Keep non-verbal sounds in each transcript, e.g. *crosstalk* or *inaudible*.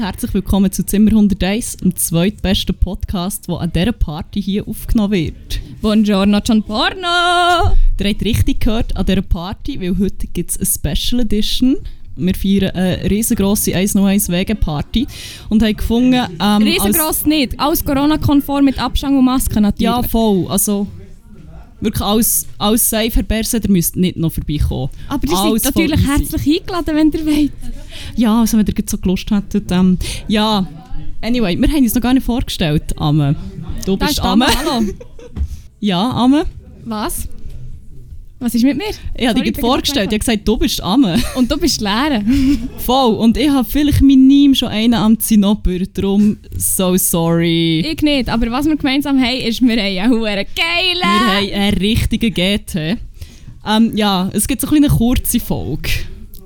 und herzlich willkommen zu Zimmer 101, dem zweitbesten Podcast, der an dieser Party hier aufgenommen wird. Buongiorno, John Porno! Ihr habt richtig gehört an dieser Party, weil heute gibt es eine Special Edition. Wir feiern eine riesengroße 101 Wege Party und haben gefunden... Ähm, Riesengross nicht, alles Corona-konform mit Abstand und Maske natürlich. Ja, voll. Also wirklich alles, alles safe, Herr Berse, ihr müsst nicht noch vorbeikommen. Aber ihr Alles seid natürlich easy. herzlich eingeladen, wenn ihr wollt. Ja, also wenn ihr so gelust hättet. Ähm, ja, anyway, wir haben uns noch gar nicht vorgestellt, Amme. Du bist ist Amme. Amme. *laughs* Ja, Amme. Was? Was ist mit mir? Ich habe dich vorgestellt. Ich habe gesagt, du bist Amme. Und du bist Lehrer. *laughs* Voll. Und ich habe vielleicht mein Name schon einen am Zinnober. Darum so sorry. ich nicht, aber was wir gemeinsam haben, ist, wir haben einen huere Wir geile... haben einen richtigen GT. Ähm, ja, es gibt so eine kleine kurze Folge.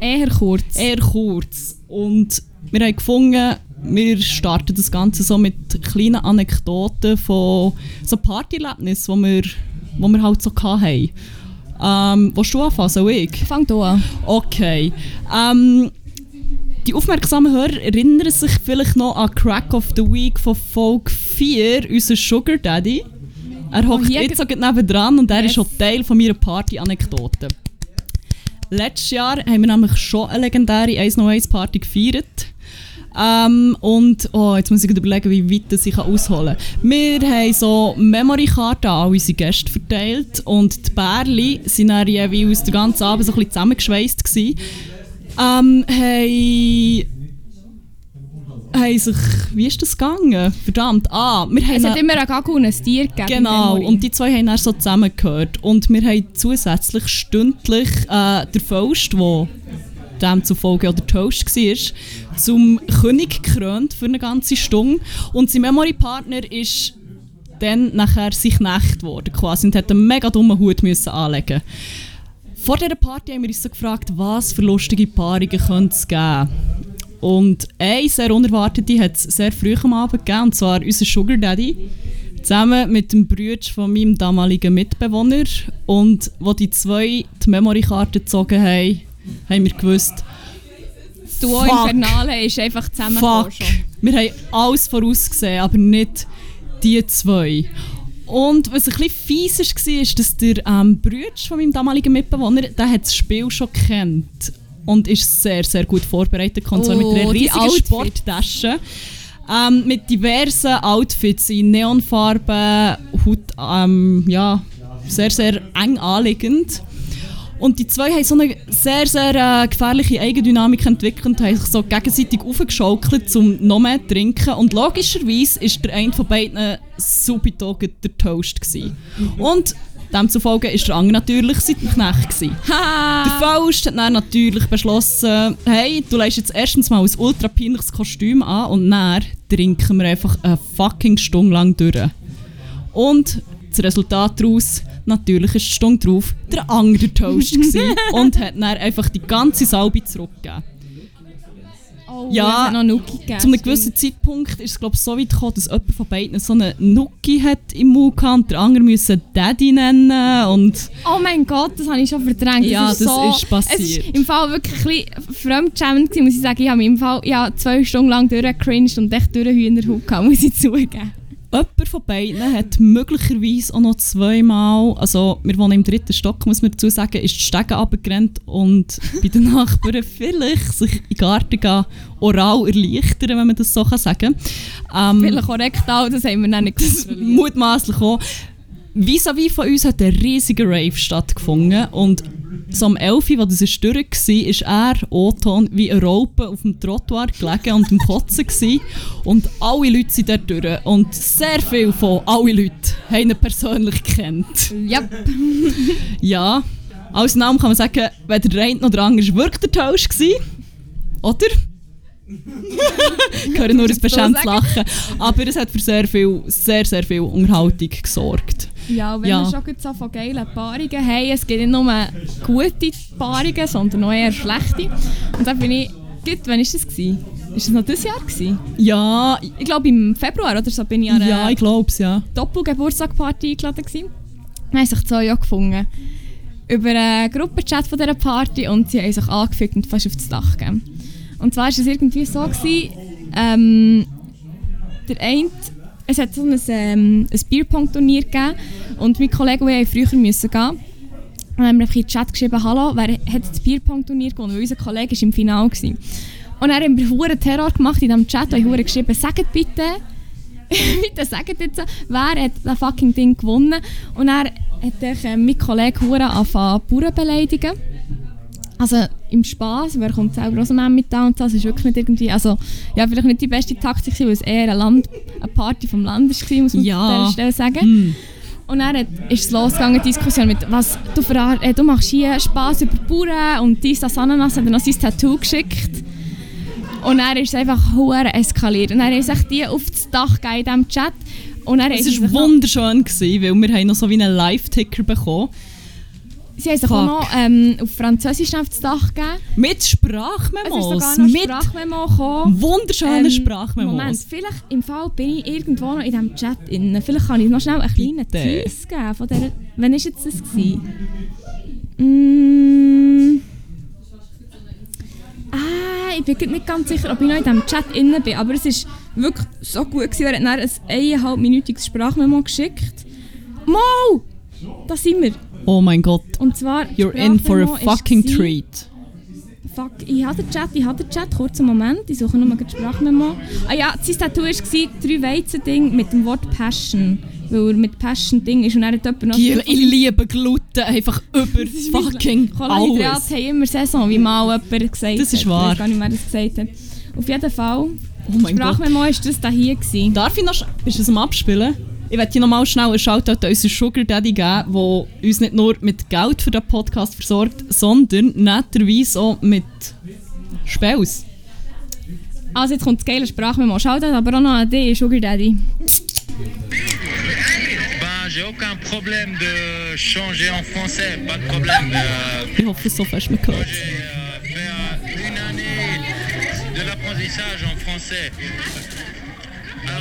Eher kurz. Eher kurz. Und wir haben gefunden, wir starten das Ganze so mit kleinen Anekdoten von so Partyerlebnissen, die wir, wo wir halt so hatten. Ähm, willst du anfangen, soll ich? Fang du an. Okay. Ähm, die aufmerksamen Hörer erinnern sich vielleicht noch an Crack of the Week von Folge 4, unser Sugar Daddy. Er hockt hier jetzt so gerade nebendran und er Yes. ist schon Teil von meiner Party-Anekdote. Letztes Jahr haben wir nämlich schon eine legendäre 101 Party gefeiert. Ähm, und oh, jetzt muss ich überlegen, wie weit das ich ausholen kann. Wir haben so Memory-Karten an unsere Gäste verteilt und die Bärli waren dann jeweils den ganzen Abend so ein bisschen zusammengeschweißt. gewesen. Ähm, haben, haben sich, wie ist das gegangen? Verdammt, ah, wir haben Es hat immer einen Gagu und ein Tier gegeben. Genau, und die zwei haben dann so zusammengehört. Und wir haben zusätzlich stündlich äh, der Faust, der demzufolge auch der Toast war, zum König gekrönt für eine ganze Stunde. Und sein Memory-Partner ist dann nachher sein Knecht geworden quasi und hat einen mega dummen Hut müssen anlegen Vor dieser Party haben wir uns so gefragt, was für lustige Paarungen könnte es geben. Und eine sehr unerwartete hat es sehr früh am Abend gegeben, und zwar unser Sugar Daddy. Zusammen mit dem Bruder von meinem damaligen Mitbewohner. Und wo die zwei die Memory-Karte gezogen haben, haben wir gewusst, Das Duo Fuck. Infernale ist einfach zusammengekommen wir haben alles vorausgesehen, aber nicht die zwei. Und was ein bisschen fies war, ist, dass der ähm, Bruder von meinem damaligen Mitbewohner, der hat das Spiel schon kennt und ist sehr, sehr gut vorbereitet. Und zwar mit einer Oh, riesigen Outfits. Sporttasche. Ähm, mit diversen Outfits in Neonfarben, Haut, ähm, ja, sehr, sehr eng anliegend. Und die zwei haben so eine sehr, sehr äh, gefährliche Eigendynamik entwickelt und haben sich so gegenseitig aufgeschaukelt, um noch mehr zu trinken. Und logischerweise war der eine von beiden subito der Toast. Gewesen. Und demzufolge war der andere natürlich sein Knecht. Gewesen. Der! Faust hat dann natürlich beschlossen, hey, du legst jetzt erstens mal ein ultra peinliches Kostüm an und dann trinken wir einfach eine fucking Stunde lang durch. Und das Resultat daraus, natürlich die Stunde drauf der andere Toast *laughs* und hat dann einfach die ganze Salbe zurückgegeben. Oh, Ja, noch Nuki gegeben. Zu einem gewissen Zeitpunkt ist es glaube so weit gekommen, dass jemand von beiden so einen Nuki hat im Mund hatte und der andere müssen Daddy nennen und Oh mein Gott, das habe ich schon verdrängt. Ja, ist das so, ist passiert. Es ist im Fall wirklich ein bisschen fremdschämend muss ich sagen. Ich habe mich im Fall ja, zwei Stunden lang durchgecringed und echt durch den Hühnerhut gehabt, muss ich zugeben. Jemand von beiden hat möglicherweise auch noch zweimal, also wir wohnen im dritten Stock, muss man dazu sagen, ist die Stege runtergerannt und *laughs* bei den Nachbarn vielleicht sich in den Garten gehen, oral erleichtern, wenn man das so kann sagen kann. Ähm, Vielleicht auch rektal, das haben wir noch nicht mutmaßlich auch. Vis-à-vis von uns hat ein riesiger Rave stattgefunden und so um 11 Uhr, als das durch war, ist er, Oton, wie ein Raupe auf dem Trottoir gelegen und am Kotzen gewesen. Und alle Leute sind dort durch und sehr viele von allen Leuten haben ihn persönlich gekannt. Ja, *laughs* Ja, als Namen kann man sagen, weder der eine noch der andere war wirklich der Toast gewesen. Oder? ich höre nur ein beschämtes? Lachen. Aber es hat für sehr viel, sehr, sehr viel Unterhaltung gesorgt. Ja wenn Ja. wir schon so von geilen Paarungen haben, es gibt nicht nur gute Paarungen, sondern auch eher schlechte. Und dann bin ich, gut, wann war das? Gewesen? Ist das noch dieses Jahr? Gewesen? Ja, Ich glaube im Februar oder so bin ich an einer ja, ich glaube es, ja. Doppelgeburtstagparty eingeladen gewesen. Dann haben sich zwei auch gefunden. Über einen Gruppenchat von dieser Party und sie haben sich angefickt und fast auf das Dach gegeben. Und zwar war es irgendwie so, gewesen, ähm, der eine, es hat so ein, ähm, ein Bierpong-Turnier gegeben und mein Kollege und ich früher müssen gehen. Und haben wir in den Chat geschrieben, hallo, wer hat das Bierpong-Turnier gewonnen? Weil unser Kollege war im Finale. Gewesen. Und dann haben wir einen Terror gemacht in diesem Chat und ich geschrieben, sagt bitte, *laughs* bitte sagt jetzt, wer hat das fucking Ding gewonnen? Und dann hat ich, äh, mein Kollege Hure angefangen, Bauern beleidigen. Also im Spaß, wer kommt selber aus dem Emmental und so, das ist wirklich nicht irgendwie, also ja, vielleicht nicht die beste Taktik, weil es eher eine, Land, eine Party vom Land war, muss man Ja. an dieser Stelle sagen. Hm. Und dann hat- ist es losgegangen, die Diskussion mit, was, du, verar- äh, du machst hier Spass über Bauern und dies, das, Ananas, hat er noch sein Tattoo geschickt. Und dann ist es einfach hure eskaliert. Und dann ist echt die auf das Dach gegangen in diesem Chat. Und dann haben Es war wunderschön, gewesen, weil wir haben noch so wie einen Live-Ticker bekommen. Sie haben sich auch noch ähm, auf Französisch auf das Dach gegeben. Mit Es ist Sprachmemos. noch mit Sprachmemo gekommen. wunderschönen Ähm, Sprachmemos. Moment, vielleicht im Fall bin ich irgendwo noch in diesem Chat drin. Vielleicht kann ich noch schnell einen kleinen. Tease geben von dieser... Wann war jetzt das? Gewesen? Mm. Ah, ich bin nicht ganz sicher, ob ich noch in diesem Chat drin bin, aber es ist wirklich so gut gewesen. Er hat dann ein eineinhalbminütiges Sprachmemo geschickt. Mau! Da sind wir. Oh mein Gott. Und zwar... You're in for a fucking treat. Fuck, ich habe den Chat, ich habe den Chat, kurzen Moment, ich suche nur mal die Sprachmemo. Ah ja, sein Tattoo war drei Weizen-Ding mit dem Wort Passion, weil er mit Passion-Ding ist und dann hat jemand noch... Ich liebe Gluten einfach *laughs* über fucking Kohlenhydrate alles. haben immer Saison, wie mal jemand gesagt Das ist wahr. Ich weiß gar nicht, wer das gesagt hat. Auf jeden Fall, Oh mein Gott. Sprachmemo war das da hier. Gewesen. Darf ich noch... Ist es am Abspielen? Ich werde hier nochmal schnell einen Shoutout an unseren Sugar Daddy geben, der uns nicht nur mit Geld für den Podcast versorgt, sondern netterweise auch mit Spels. Also jetzt kommt das geile Sprachmemo. Schaut aber auch noch an dich, Sugar Daddy. J'ai aucun problème de changer en français, pas de problème. Euh, Ich hoffe, so fest man moi, gehört. j'ai euh, fait euh, une année de l'apprentissage en français.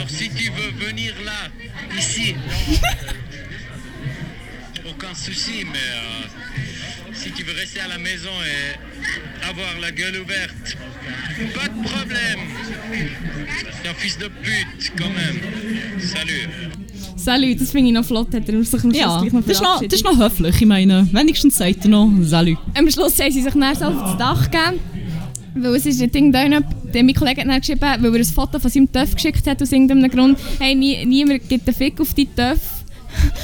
Alors, si tu veux venir là, ici, aucun souci, mais euh, si tu veux rester à la maison et avoir la gueule ouverte, pas de problème. C'est un fils de pute, quand même. Salut. Salut, das finde ich noch flott, hat er sich am Schluss Ja, gleich noch das ist, noch, das ist noch höflich. Ich meine, wenigstens sagt er noch Salut. Am Schluss haben sie sich dann so auf das Dach gegeben. Weil es ist ein Ding da, der mein Kollege hat geschrieben, weil er ein Foto von seinem Töff geschickt hat aus irgendeinem Grund. Hey, nie, niemand gibt einen Fick auf die Töff.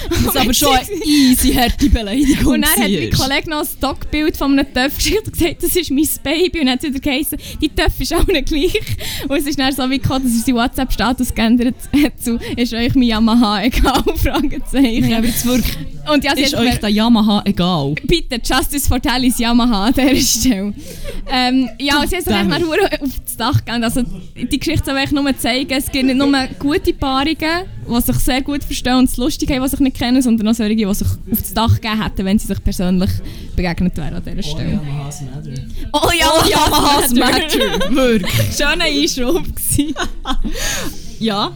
Das ist aber schon eine easy harte Beleidigung. Und dann hat mein. Kollege noch ein Stockbild von einem Töff geschickt und gesagt, das ist mein Baby. Und hat wieder geheißen, die Töff ist allen gleich. Und es ist dann so wie gekommen, dass er seinen WhatsApp-Status geändert hat zu «Ist euch mein Yamaha egal?» *laughs* Fragezeichen. Nein, aber jetzt wirklich, und ja, sie ist hat euch der Yamaha egal? Bitte, Justice for Tally's Yamaha an dieser Stelle. ähm, ja, sie haben sich dann auf das Dach gegangen. Also, die Geschichte soll eigentlich nur zeigen, es gibt nicht nur gute Paarungen, die sich sehr gut verstehen und es lustig haben, die sich nicht kennen, sondern auch solche, die sich auf das Dach gegeben hätten, wenn sie sich persönlich begegnet wären an dieser Stelle. Oh ja, Oh, Yamaha's Matter. *laughs* Wirklich. Schöner Einschub gewesen. Ja.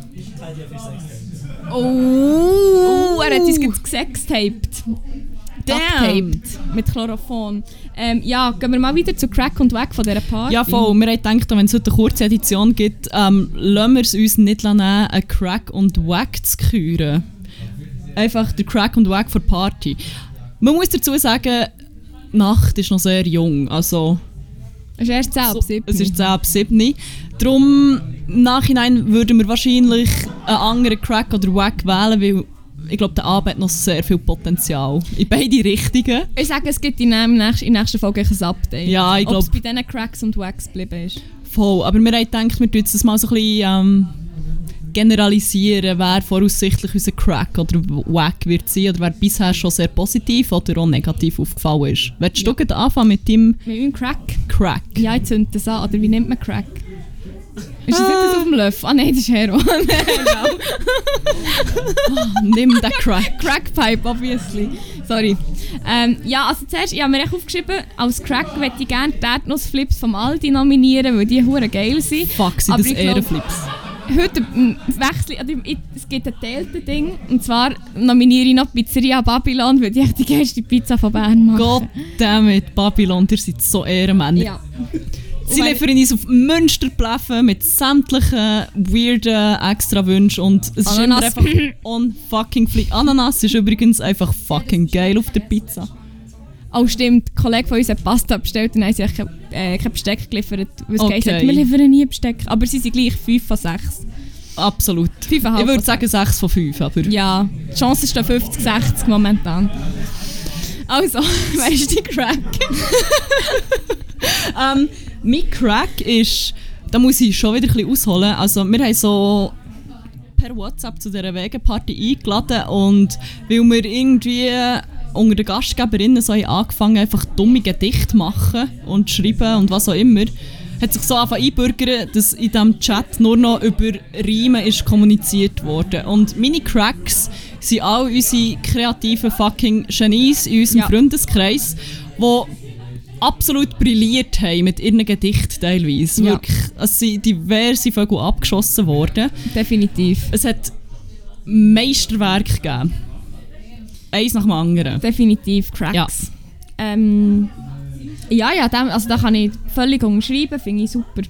Oh, er hat uns jetzt gesextaped. Damn. Mit Chlorophon. Ähm, ja, gehen wir mal wieder zu Crack und Wack von dieser Party. Ja, voll. Wir haben gedacht, wenn es heute eine kurze Edition gibt, ähm, lassen wir es uns nicht nehmen, einen Crack und Wack zu küren. Einfach der Crack und Wack für Party. Man muss dazu sagen, Nacht ist noch sehr jung. Also, Es ist erst 10 ab so, 7. es ist 10 ab 7. Darum, im Nachhinein würden wir wahrscheinlich einen anderen Crack oder Wack wählen, weil ich glaube, der Abend hat noch sehr viel Potenzial. In beide Richtungen. Ich sage, es gibt in der nächsten, in der nächsten Folge ein Update. Ja, ich Ob es bei diesen Cracks und Wacks geblieben ist. Voll, aber wir haben gedacht, wir tun jetzt das mal so ein bisschen ähm, generalisieren, wer voraussichtlich unser Crack oder Wack wird sein oder wer bisher schon sehr positiv oder auch negativ aufgefallen ist. Willst du Ja. ja. anfangen mit deinem Mit meinem Crack? Crack? Ja, ich zünde das an. Oder wie nennt man Crack? Ist das das auf dem Löffel? Ah nein, das ist Heroin. *laughs* *laughs* Nimm den Crack. Crackpipe, obviously. Sorry. Ähm, ja, also zuerst, ich habe mir echt aufgeschrieben, als Crack möchte ich gerne die Erdnussflips vom Aldi nominieren, weil die hure geil sind. Fuck, sind Aber das Ehrenflips. Heute ähm, wechsle also ich, es gibt ein teiltes Ding. Und zwar nominiere ich noch die Pizzeria Babylon, weil die echt die geilste Pizza von Bern machen. Goddammit, Babylon, ihr seid so Ehrenmänner. Ja. Sie liefern uns auf Münsterpläffen mit sämtlichen weirden Extra-Wünschen und es ist immer Ananas. einfach on fucking fleek. Ananas ist übrigens einfach fucking geil auf der Pizza. Oh stimmt, ein Kollege von uns hat Pasta bestellt und haben sie kein, äh, kein Besteck geliefert. Was Okay. hat, wir liefern nie Besteck. Aber sie sind gleich 5 von 6. Absolut. Fünfeinhalb Ich würde sagen 6 von 5, aber... Ja, die Chance ist da 50, 60 momentan. Also, *laughs* wer ist die Crack? *laughs* Ähm, mein Crack ist, da muss ich schon wieder ein bisschen ausholen. Also wir haben so per WhatsApp zu dieser Wegeparty eingeladen und weil wir irgendwie unter den Gastgeberinnen so haben angefangen einfach dumme Gedichte machen und schreiben und was auch immer, hat sich so einfach einbürgern, dass in diesem Chat nur noch über Riemen ist kommuniziert worden. Und meine Cracks sind all unsere kreativen fucking Genies in unserem Ja. Freundeskreis, die absolut brilliert haben mit ihren Gedichten teilweise. Ja. Wirklich, es sind diverse Vögel abgeschossen worden. Definitiv. Es hat Meisterwerke gegeben. Eins nach dem anderen. Definitiv Cracks. Ja. Ähm, ja, ja, dem, also da kann ich völlig unterschreiben, finde ich super.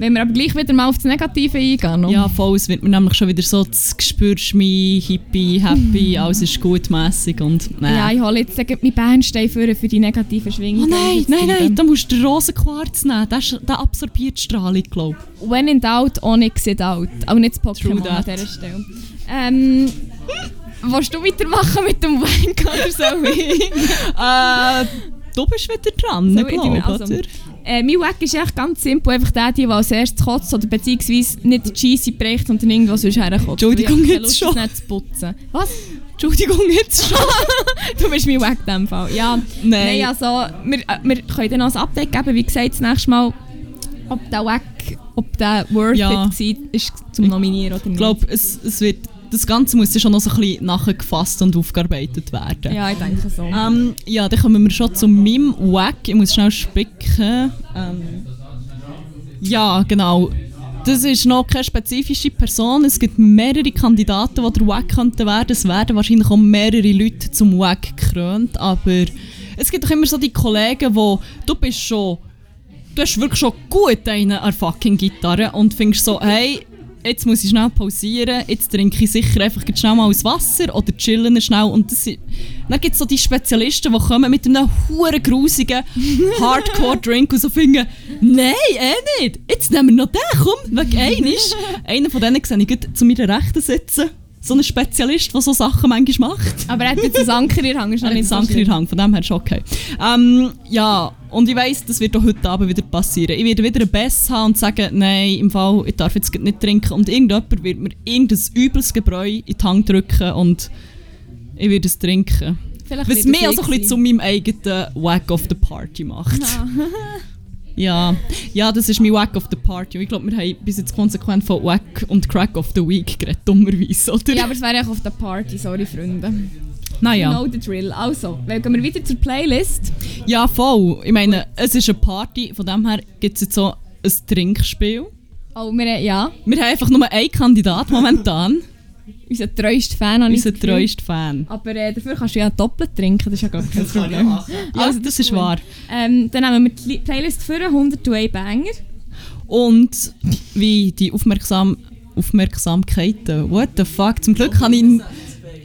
Wenn wir aber gleich wieder mal auf das Negative eingehen. noch. Ja, voll, es wird mir nämlich schon wieder so, das spürst mich, hippie, happy, *laughs* alles ist gutmässig und nein. Ja, ich hole jetzt meinen Bernstein für, für die negativen Oh Schwingungen. nein, nein, nein, da musst du den Rosenquarz nehmen, der, der absorbiert die Strahlung, glaube ich. When in doubt, Onyx it out. Auch nicht das Pokémon an dieser Stelle. Ähm, willst du weitermachen mit dem Wank oder so? *laughs* Äh, du bist wieder dran, So, glaube ich, also, oder? Äh, mein Wack ist echt ganz simpel. Einfach der, der als erstes kotzt oder beziehungsweise nicht die Cheesy bricht, sondern irgendwo sonst herkommt. Entschuldigung, jetzt schon. nicht zu putzen. Was? Entschuldigung, jetzt schon. *laughs* Du bist mein Wack in dem Fall. Ja, Nein. nein also, wir, äh, wir können dann noch ein Update geben, wie gesagt, das nächste Mal, ob der Wack, ob der worth Ja. it war, ist zum Nominieren oder nicht. Ich glaube, es, es wird, das Ganze muss ja schon noch so ein bisschen nachgefasst und aufgearbeitet werden. Ja, ich denke so. Ähm, ja, dann kommen wir schon zu meinem Wack. Ich muss schnell spicken. Ähm, ja, genau. Das ist noch keine spezifische Person. Es gibt mehrere Kandidaten, die der Wack könnten werden. Es werden wahrscheinlich auch mehrere Leute zum Wack gekrönt. Aber es gibt doch immer so die Kollegen, wo du bist schon du hast wirklich schon gut der fucking Gitarre und findest so, hey, jetzt muss ich schnell pausieren, jetzt trinke ich sicher einfach schnell mal aus Wasser oder chillen schnell. Und das, dann gibt es so die Spezialisten, die kommen mit einem huren grusigen Hardcore-Drink und so finden, nein, eh nicht, jetzt nehmen wir noch den, komm, wegen einisch. Einer von denen sehe ich zu meiner Rechten sitzen. So ein Spezialist, der so Sachen manchmal macht. Aber er hat jetzt einen Anker in Hand, ist noch Nicht so Sanker schlimm. Hang, von dem her ist okay. Ähm, ja, und ich weiss, das wird auch heute Abend wieder passieren. Ich werde wieder einen Bass haben und sagen, nein, im Fall, ich darf jetzt nicht trinken. Und irgendjemand wird mir irgendein übles Gebräu in die Hand drücken und ich werde es trinken. Vielleicht Was mich es also ein bisschen zu meinem eigenen Wack of the Party macht. Ja, *laughs* ja, das ist mein Wack of the Party. Ich glaube, wir haben bis jetzt konsequent von Wack und Crack of the Week geredet, dummerweise, oder? Ja, aber es wäre ja auf der Party, sorry Freunde. naja. Know the drill. Also, gehen wir wieder zur Playlist. Ja, voll. Ich meine, es ist eine Party, von dem her gibt es jetzt so ein Trinkspiel. Oh, wir, ja, Wir haben einfach nur einen Kandidat momentan, unser treuester Fan habe ich unser treuester Fan. Aber äh, dafür kannst du ja doppelt trinken, das ist ja gar kein Problem. Ja, *laughs* also das ist wahr. Ähm, dann nehmen wir die Li- Playlist für 101 Banger. Und wie die Aufmerksam Aufmerksamkeiten, what the fuck, zum Glück habe ich...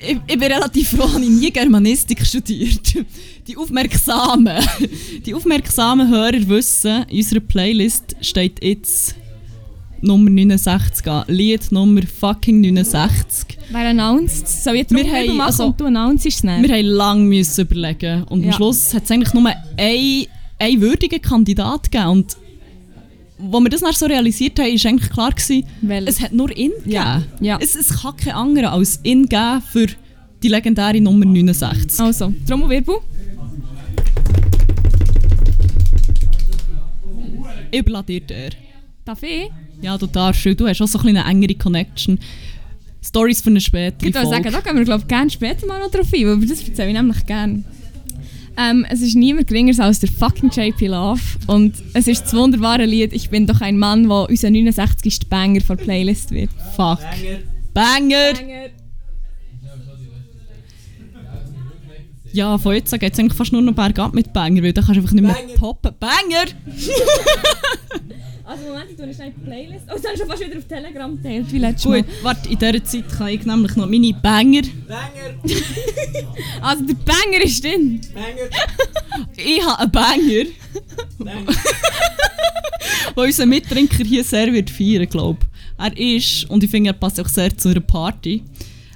Ich, ich bin relativ froh, habe ich nie Germanistik studiert. *laughs* Die aufmerksamen, *laughs* die aufmerksamen Hörer wissen, in unserer Playlist steht jetzt Nummer 69 an. Lied Nummer fucking 69. Wer announced? Soll ich haben- machen also- und du announcest es dann? Wir haben lange überlegen und am Ja. Schluss hat es eigentlich nur einen, einen würdigen Kandidat gegeben. Und wo wir das dann so realisiert haben, ist eigentlich klar gewesen, Weil- es hat nur ihn Ja. gegeben. Ja. Es, es kann keinen anderen als ihn geben für die legendäre Nummer 69. Also, Trommelwirbel. Ich überlasse dir den. Darf ich? Ja, du darfst, weil du hast auch so ein bisschen eine engere Connection. Stories für eine spätere Ich würde sagen, da gehen wir glaub, gerne später mal noch drauf ein, weil das erzähle ich nämlich gerne. Ähm, es ist niemand geringer als der fucking JP Love und es ist das wunderbare Lied «Ich bin doch ein Mann», wo unser 69. Banger von der Playlist wird. Fuck. Banger! Ja, von jetzt geht es eigentlich fast nur noch bergab mit Banger, weil da kannst du einfach nicht mehr Banger. poppen. Banger! *laughs* Also Moment, ich tue schnell die Playlist. Oh, es haben schon fast wieder auf Telegram geteilt, wie letztes Mal. Gut, warte, in dieser Zeit kann ich nämlich noch meine Banger. Banger! *laughs* Also der Banger ist drin. Banger! *laughs* Ich habe einen Banger, Banger! *laughs* den unser Mittrinker hier sehr wird feiern, glaube Er ist, und ich finde, er passt auch sehr zu einer Party.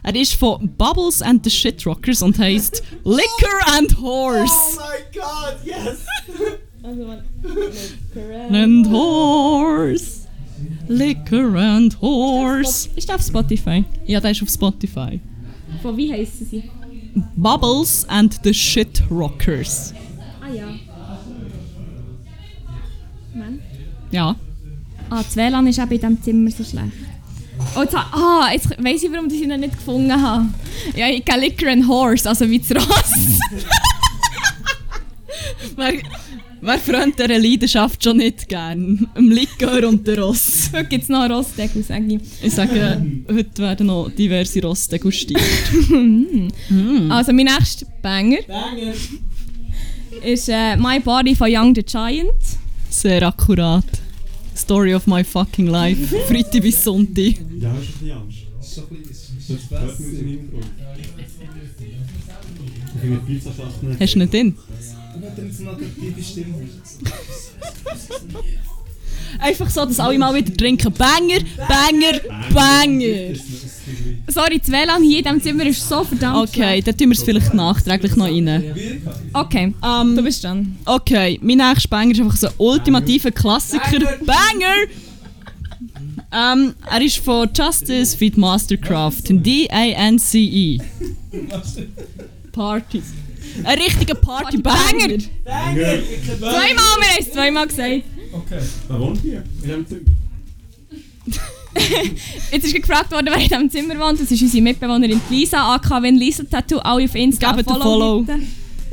Er ist von Bubbles and the Shitrockers und heißt Liquor and Oh Horse. my god, yes! Also man. *laughs* And Horse. Liquor and Horse. Ist der auf Spotify? Ja, der ist auf Spotify. Von wie heissen sie? Bubbles and the Shitrockers. Ah ja. Moment. Ja. Ah, das WLAN ist auch in diesem Zimmer so schlecht. Oh, jetzt, ah, jetzt weiss ich, warum ich sie noch nicht gefunden habe. Ja, ich kenne Liquor and Horse, also wie das Ross. *laughs* Wer, frönt dieser Leidenschaft schon nicht gern? Im Likör und der Ross. *laughs* Heute gibt es noch einen Rossdeckel, sage ich. Ich sage, heute werden noch diverse Ross degustiert. *laughs* Also, mein nächster Banger Banger! ist äh, My Body von Young the Giant. Sehr akkurat. Story of my fucking life. *laughs* Freitag bis Sonntag. Ja, hast du ein bisschen Angst? So ein bisschen. Das hört man Hintergrund. Finde die Pizzaschachtel nicht. Hast du nicht den? Eine attraktive Stimme. Einfach so, dass alle mal wieder trinken. Banger, Banger, Banger. Sorry, das WLAN hier in diesem Zimmer ist so verdammt Okay, dann tun wir es vielleicht nachträglich noch rein. Okay, Ähm, du bist dran. Okay, mein nächster Banger ist einfach so ein ultimativer Klassiker. Banger! Ähm, er ist von Justice Feed Mastercraft. D-A-N-C-E. Party. Ein richtiger Party-Banger! Banger! Zweimal, wir haben es zweimal gesagt. Okay. Wer wohnt hier? In diesem Zimmer? *laughs* Jetzt ist gefragt worden, wer in diesem Zimmer wohnt. Das ist unsere Mitbewohnerin Lisa, aka wenn Lisa Tattoo, alle auf Insta Gebt Follow. bitte.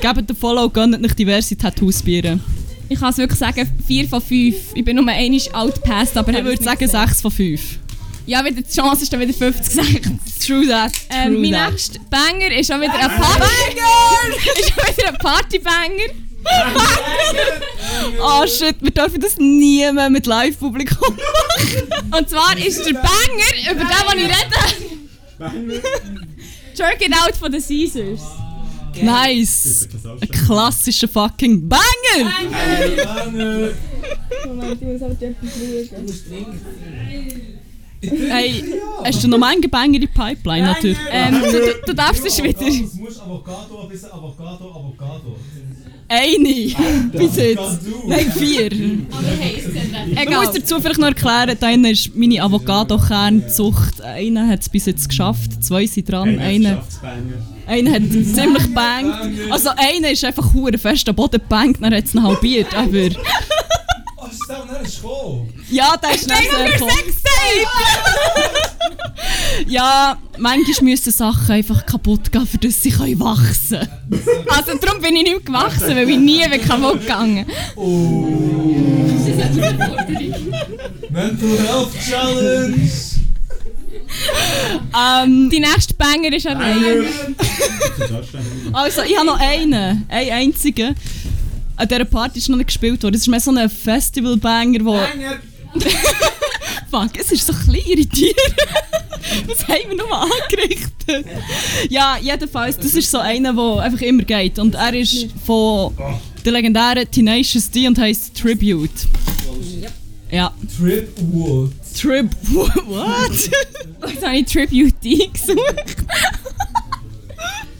Gebt den Follow, gönnt nicht diverse Tattoos bieren. Ich kann es wirklich sagen, 4 von 5. Ich bin nur einmal outpast, aber Ich habe würde es sagen nicht gesehen. 6 von 5. Ja, wieder die Chance ist dann wieder 50 gesagt. True that. Ähm, True mein that. nächster Banger ist schon wieder ein Party. ist schon wieder ein Partybanger. Oh shit, wir dürfen das nie mehr mit Live-Publikum machen. Und zwar ist der Banger, über den, den ich rede, Jerk It Out von den Caesars. Nice. Ein klassischer fucking Banger! Banger! Moment, ich *laughs* aber. Hey, hast du noch mal einen Banger in die Pipeline natürlich? Ähm, du, du, du darfst es wieder. Das muss Avocado wissen, Avocado, Avocado. Eine! Bis jetzt. Nein, vier. Man Egal. muss dazu vielleicht noch erklären, da hinten ist meine Avocado-Kernzucht. Einer hat es bis jetzt geschafft, zwei sind dran. Einer, einer hat ziemlich bangt. Also einer ist einfach hure fest am Boden gebangt, dann hat es ihn halbiert. Aber Oh, ist der, der ist gekommen? Ja, der ist nicht sehr cool. *laughs* Ja, manchmal müssen Sachen einfach kaputt gehen, für das sie können wachsen können. Also darum bin ich nicht mehr gewachsen, weil ich nie bin kaputt gegangen. Mental Health Challenge! Ähm, Die nächste Banger ist an Reihe. *laughs* Also, ich habe noch einen. Einen einzigen. An dieser Party ist noch nicht gespielt worden. Das ist mehr so ein Festival-Banger, wo... Banger! *laughs* Fuck, es ist so ein bisschen irritierend. *laughs* Was haben wir nochmal angerichtet? Ja, jedenfalls, das ist so einer, der einfach immer geht. Und er ist von der legendären Tenacious D und heisst Tribute. Ja. Wood. Trib... What? Jetzt habe ich Tribute D gesucht.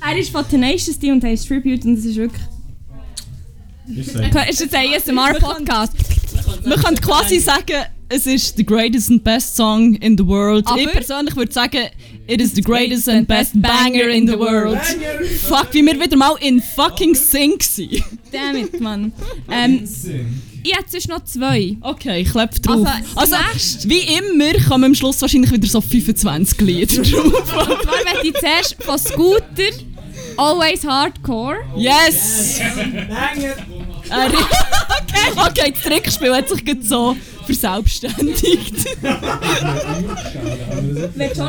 er ist von Tenacious D und heißt Tribute und das ist wirklich... Ich sage, Ist jetzt ein ASMR-Podcast. Man könnte quasi sagen, es ist the greatest and best song in the world. Aber- ich persönlich würde sagen, it is the greatest and best banger in the world. Fuck, wie wir wieder mal in fucking Sync sind. Damn it, Mann. *laughs* Ähm, ich hätte sonst noch zwei. Okay, ich klappe drauf. Also, Also, wie immer kommen am Schluss wahrscheinlich wieder so 25 Lieder *laughs* drauf. Und zwar möchte ich zuerst von Scooter Always Hardcore. Yes! *laughs* Banger! *laughs* Okay, das Trickspiel hat sich gerade so verselbstständigt. *laughs* Willst du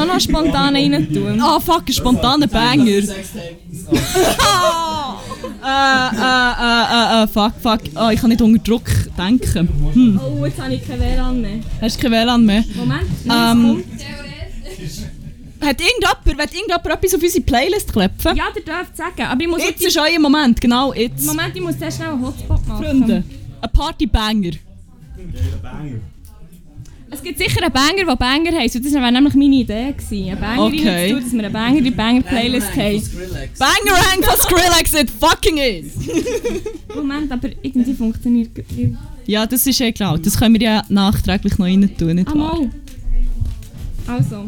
auch noch, spontan rein tun? Ah, fuck, ein spontaner Banger. Äh, äh, äh, äh, äh, fuck, fuck. Oh, ich kann nicht unter Druck denken. Hm. Oh, jetzt habe ich kein WLAN mehr. Hast du kein WLAN mehr? Moment. Ähm, hat irgendjemand, will irgendjemand etwas auf unsere Playlist klepfen? Ja, ihr dürft sagen, aber ich muss Jetzt ist euer Moment, genau jetzt. Moment, ich muss sehr schnell einen Hotspot machen. Freunde, ein Partybanger. Banger. Es gibt sicher einen Banger, der Banger heisst. Und das wäre nämlich meine Idee gewesen. Ein Banger Okay. reinzutun, dass wir eine Banger die Banger-Playlist haben. Skrillex. Bangerang von Skrillex it fucking is! *laughs* Moment, aber irgendwie funktioniert es. Ja, das ist eh klar. Das können wir ja nachträglich noch rein tun, nicht Ah, wahr? Also.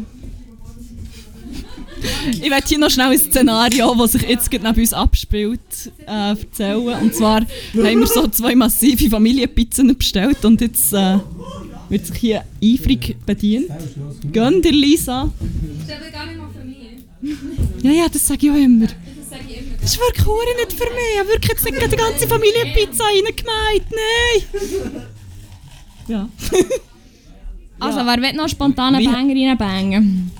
Ich werde hier noch schnell ein Szenario, das sich jetzt gerade neben uns abspielt, äh, erzählen. Und zwar haben wir so zwei massive Familienpizzen bestellt und jetzt äh, wird sich hier eifrig bedient. Gönn dir, Lisa. Das ist aber gar nicht mal für mich. Ja, ja, das sage ich auch immer. Das sage ich immer. Das ist wirklich nicht für mich. Ich habe wirklich jetzt nicht gerade die ganze Familienpizza reingemeint. Nein! Ja. Also, wer will noch spontan einen Banger reinbangen?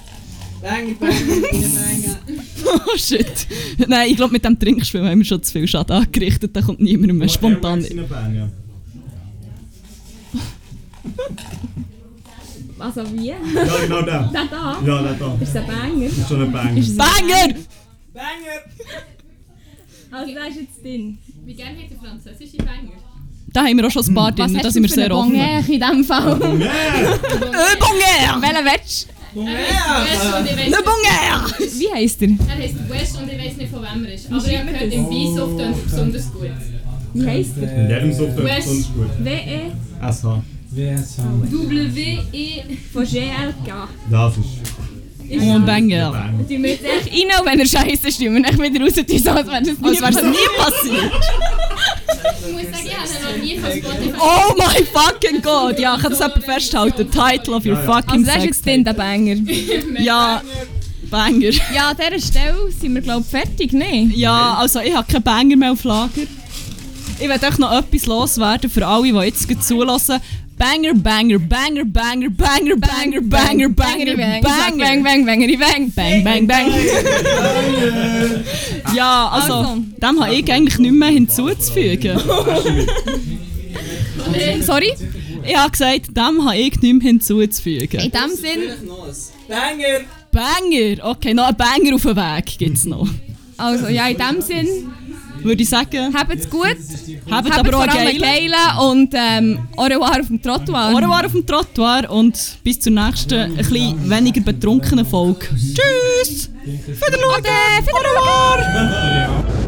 Banger, banger, banger. Oh shit. Nein, ich glaube, mit dem Trinkspiel haben wir schon zu viel Schaden angerichtet. Da kommt niemand mehr spontan. In Banger. Also, wie? Ja, genau der. *laughs* Der da? Ja, der da. Ist ein Banger? Das ist schon ein Banger. Ist Banger! Banger! Also, der ist jetzt drin. Wie gerne hätte französische Banger? Da haben wir auch schon ein paar Was drin. Da sind wir sehr offen. Banger in diesem Fall? Yeah! Übungen! Welchen willst Bonheur! Le Bonheur! Wie heißt er? Er heißt West und ich weiß nicht von wem er ist. Aber ich habe gehört, im Weinsucht tönt er besonders gut. Wie heißt er? In der Weinsucht tönt er besonders gut. W-E-S-H. Ah, W-E von GLK. Das ist. Ich oh, ein Banger. Die müssen echt rein, wenn er scheiße stimmt. Und ich wieder raus, als wäre es nie passiert. Ich muss sagen, ich habe ihn noch nie von Spotify... Oh my fucking God! Ja, kann das jemand festhalten? Title of your Ja, ja. fucking Also, der ist jetzt drin, der Banger. *laughs* Ja, Banger. Ja, an dieser Stelle sind wir, glaube ich, fertig, ne? Ja, also ich habe keinen Banger mehr auf Lager. Ich werde euch noch etwas loswerden für alle, die jetzt gut zulassen. Banger, Banger, Banger, Banger, Banger, Banger, Banger, Banger, bang, bang, Banger. bang, bang, bang, Bang, bang, bang. Ja, also, dem habe ich eigentlich nicht mehr hinzuzufügen. Sorry? Ich habe gesagt, dem habe ich nicht mehr hinzuzufügen. In dem Sinn. Banger! Banger! Okay, noch ein Banger auf dem Weg gibt es noch. also ja, in dem Sinn, Würde ich sagen, habt's gut, habt aber auch vor allem einen geilen und ähm, au revoir auf dem Trottoir. Ohren auf dem Trottoir und bis zur nächsten, ein bisschen weniger betrunkenen Folge. Tschüss! Wiederschauen! Au revoir!